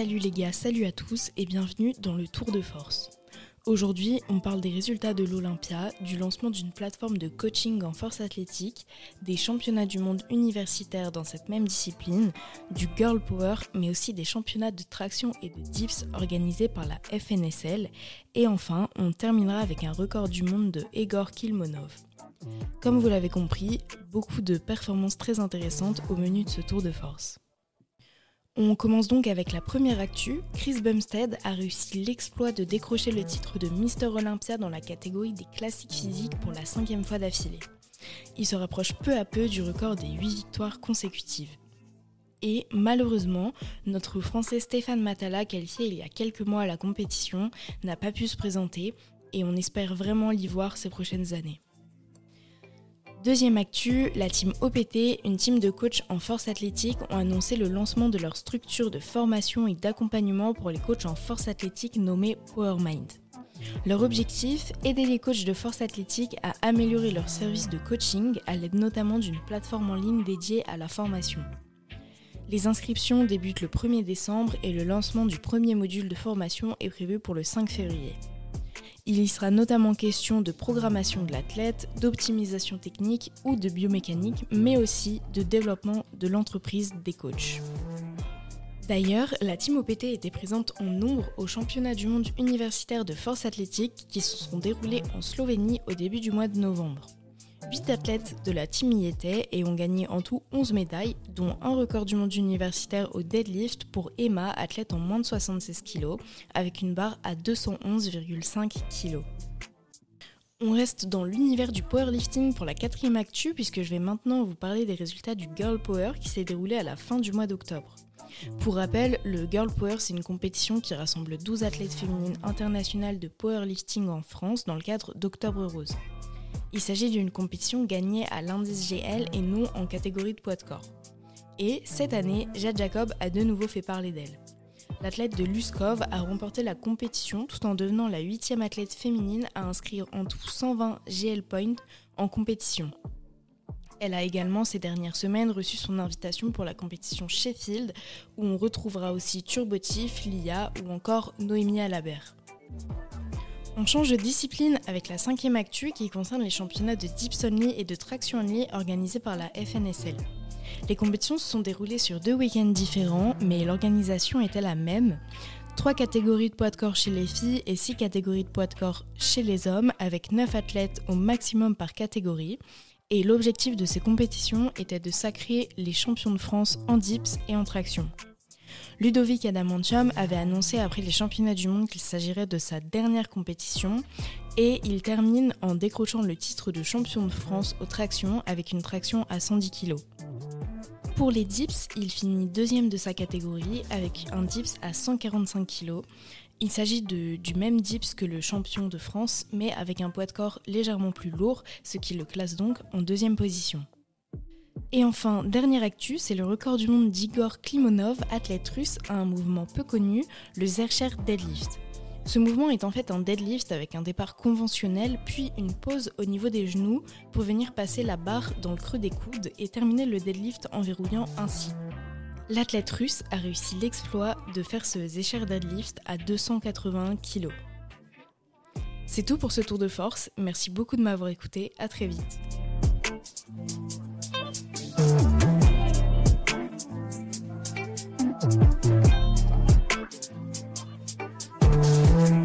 Salut les gars, salut à tous et bienvenue dans le Tour de Force. Aujourd'hui, on parle des résultats de l'Olympia, du lancement d'une plateforme de coaching en force athlétique, des championnats du monde universitaire dans cette même discipline, du girl power, mais aussi des championnats de traction et de dips organisés par la FNSL. Et enfin, on terminera avec un record du monde de Egor Kilmonov. Comme vous l'avez compris, beaucoup de performances très intéressantes au menu de ce tour de force. On commence donc avec la première actu. Chris Bumstead a réussi l'exploit de décrocher le titre de Mister Olympia dans la catégorie des classiques physiques pour la cinquième fois d'affilée. Il se rapproche peu à peu du record des 8 victoires consécutives. Et malheureusement, notre Français Stéphane Matala, qualifié il y a quelques mois à la compétition, n'a pas pu se présenter et on espère vraiment l'y voir ces prochaines années. Deuxième actu, la team OPT, une team de coachs en force athlétique, ont annoncé le lancement de leur structure de formation et d'accompagnement pour les coachs en force athlétique nommée PowerMind. Leur objectif, aider les coachs de force athlétique à améliorer leur service de coaching à l'aide notamment d'une plateforme en ligne dédiée à la formation. Les inscriptions débutent le 1er décembre et le lancement du premier module de formation est prévu pour le 5 février. Il y sera notamment question de programmation de l'athlète, d'optimisation technique ou de biomécanique, mais aussi de développement de l'entreprise des coachs. D'ailleurs, la team OPT était présente en nombre aux championnats du monde universitaire de force athlétique qui se sont déroulés en Slovénie au début du mois de novembre. 8 athlètes de la team y étaient et ont gagné en tout 11 médailles, dont un record du monde universitaire au deadlift pour Emma, athlète en moins de 76 kg, avec une barre à 211,5 kg. On reste dans l'univers du powerlifting pour la quatrième actu puisque je vais maintenant vous parler des résultats du Girl Power qui s'est déroulé à la fin du mois d'octobre. Pour rappel, le Girl Power c'est une compétition qui rassemble 12 athlètes féminines internationales de powerlifting en France dans le cadre d'Octobre Rose. Il s'agit d'une compétition gagnée à l'indice GL et non en catégorie de poids de corps. Et cette année, Jade Jacob a de nouveau fait parler d'elle. L'athlète de Luskov a remporté la compétition tout en devenant la huitième athlète féminine à inscrire en tout 120 GL points en compétition. Elle a également ces dernières semaines reçu son invitation pour la compétition Sheffield où on retrouvera aussi Turbotif, Lia ou encore Noémie Alabert. On change de discipline avec la cinquième actu qui concerne les championnats de dips only et de traction only organisés par la FNSL. Les compétitions se sont déroulées sur deux week-ends différents, mais l'organisation était la même. Trois catégories de poids de corps chez les filles et six catégories de poids de corps chez les hommes, avec neuf athlètes au maximum par catégorie. Et l'objectif de ces compétitions était de sacrer les champions de France en dips et en traction. Ludovic Adamantium avait annoncé après les championnats du monde qu'il s'agirait de sa dernière compétition et il termine en décrochant le titre de champion de France aux tractions avec une traction à 110 kg. Pour les dips, il finit deuxième de sa catégorie avec un dips à 145 kg. Il s'agit du même dips que le champion de France, mais avec un poids de corps légèrement plus lourd, ce qui le classe donc en deuxième position. Et enfin, dernière actu, c'est le record du monde d'Igor Klimonov, athlète russe à un mouvement peu connu, le Zercher Deadlift. Ce mouvement est en fait un deadlift avec un départ conventionnel, puis une pause au niveau des genoux pour venir passer la barre dans le creux des coudes et terminer le deadlift en verrouillant ainsi. L'athlète russe a réussi l'exploit de faire ce Zercher Deadlift à 281 kg. C'est tout pour ce tour de force, merci beaucoup de m'avoir écouté, à très vite.